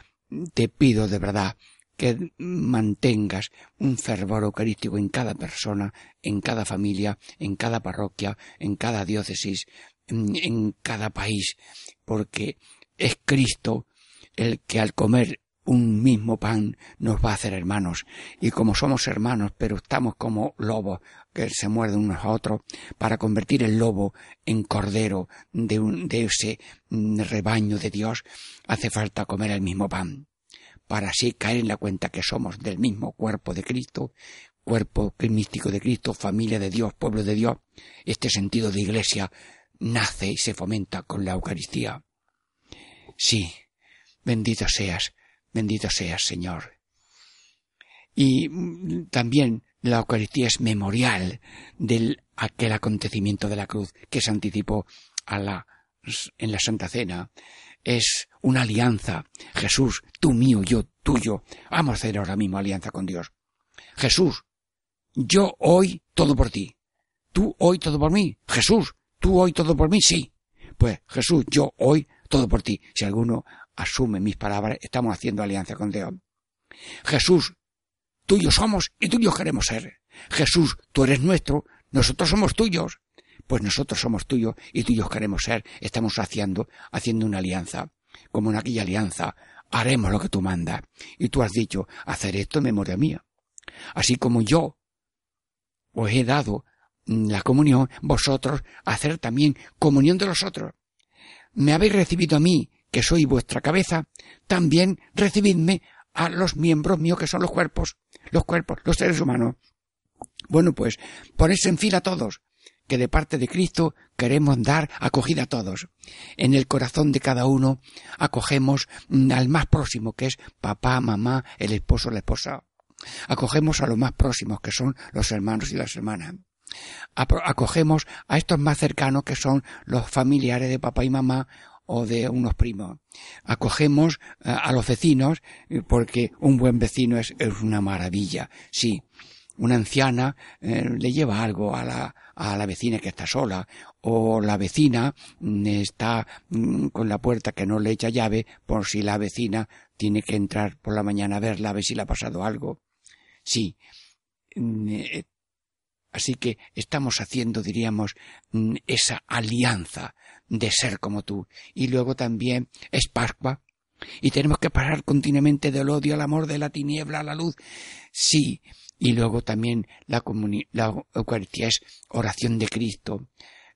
te pido de verdad que mantengas un fervor eucarístico en cada persona, en cada familia, en cada parroquia, en cada diócesis, en, en cada país, porque es Cristo el que al comer un mismo pan nos va a hacer hermanos. Y como somos hermanos, pero estamos como lobos que se muerden unos a otros, para convertir el lobo en cordero de, un, de ese mm, rebaño de Dios, hace falta comer el mismo pan. Para así caer en la cuenta que somos del mismo cuerpo de Cristo, cuerpo místico de Cristo, familia de Dios, pueblo de Dios. Este sentido de iglesia nace y se fomenta con la Eucaristía. Sí, bendito seas, Bendito seas, Señor. Y mm, también la Eucaristía es memorial de aquel acontecimiento de la cruz que se anticipó a la, en la Santa Cena. Es una alianza. Jesús, tú mío, yo tuyo. Vamos a hacer ahora mismo alianza con Dios. Jesús, yo hoy todo por ti. Tú hoy todo por mí. Jesús, tú hoy todo por mí. Sí. Pues Jesús, yo hoy todo por ti. Si alguno asume mis palabras, estamos haciendo alianza con Dios. Jesús, tuyos somos y tuyos queremos ser. Jesús, tú eres nuestro, nosotros somos tuyos. Pues nosotros somos tuyos y tuyos queremos ser. Estamos haciendo, haciendo una alianza. Como en aquella alianza, haremos lo que tú mandas. Y tú has dicho, hacer esto en memoria mía. Así como yo os he dado la comunión, vosotros hacer también comunión de los otros. Me habéis recibido a mí que soy vuestra cabeza, también recibidme a los miembros míos que son los cuerpos, los cuerpos, los seres humanos. Bueno, pues ponerse en fila todos, que de parte de Cristo queremos dar acogida a todos. En el corazón de cada uno acogemos al más próximo, que es papá, mamá, el esposo, la esposa. Acogemos a los más próximos, que son los hermanos y las hermanas. Acogemos a estos más cercanos, que son los familiares de papá y mamá o de unos primos. Acogemos eh, a los vecinos eh, porque un buen vecino es, una maravilla. Sí, una anciana eh, le lleva algo a la, a la vecina que está sola o la vecina mm, está mm, con la puerta que no le echa llave por si la vecina tiene que entrar por la mañana a verla a ver si le ha pasado algo. Sí. Mm, así que estamos haciendo, diríamos, esa alianza de ser como tú. Y luego también es Pascua. Y tenemos que pasar continuamente del odio al amor, de la tiniebla a la luz. Sí. Y luego también la, la Eucaristía es oración de Cristo,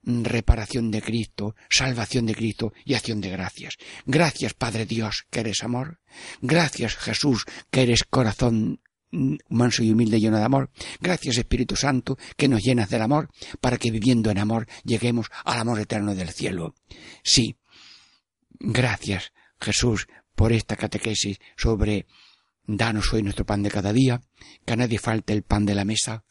reparación de Cristo, salvación de Cristo y acción de gracias. Gracias, Padre Dios, que eres amor. Gracias, Jesús, que eres corazón manso y humilde lleno de amor. Gracias Espíritu Santo que nos llenas del amor para que viviendo en amor lleguemos al amor eterno del cielo. Sí. Gracias Jesús por esta catequesis sobre danos hoy nuestro pan de cada día, que a nadie falte el pan de la mesa,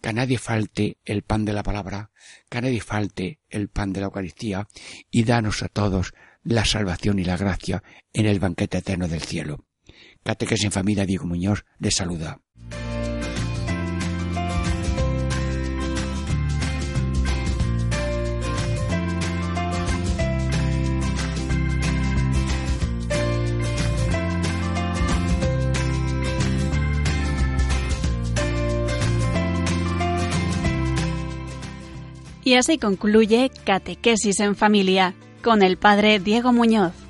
que a nadie falte el pan de la palabra, que a nadie falte el pan de la Eucaristía, y danos a todos la salvación y la gracia en el banquete eterno del cielo. Catequesis en Familia Diego Muñoz les saluda. Y así concluye Catequesis en Familia con el Padre Diego Muñoz.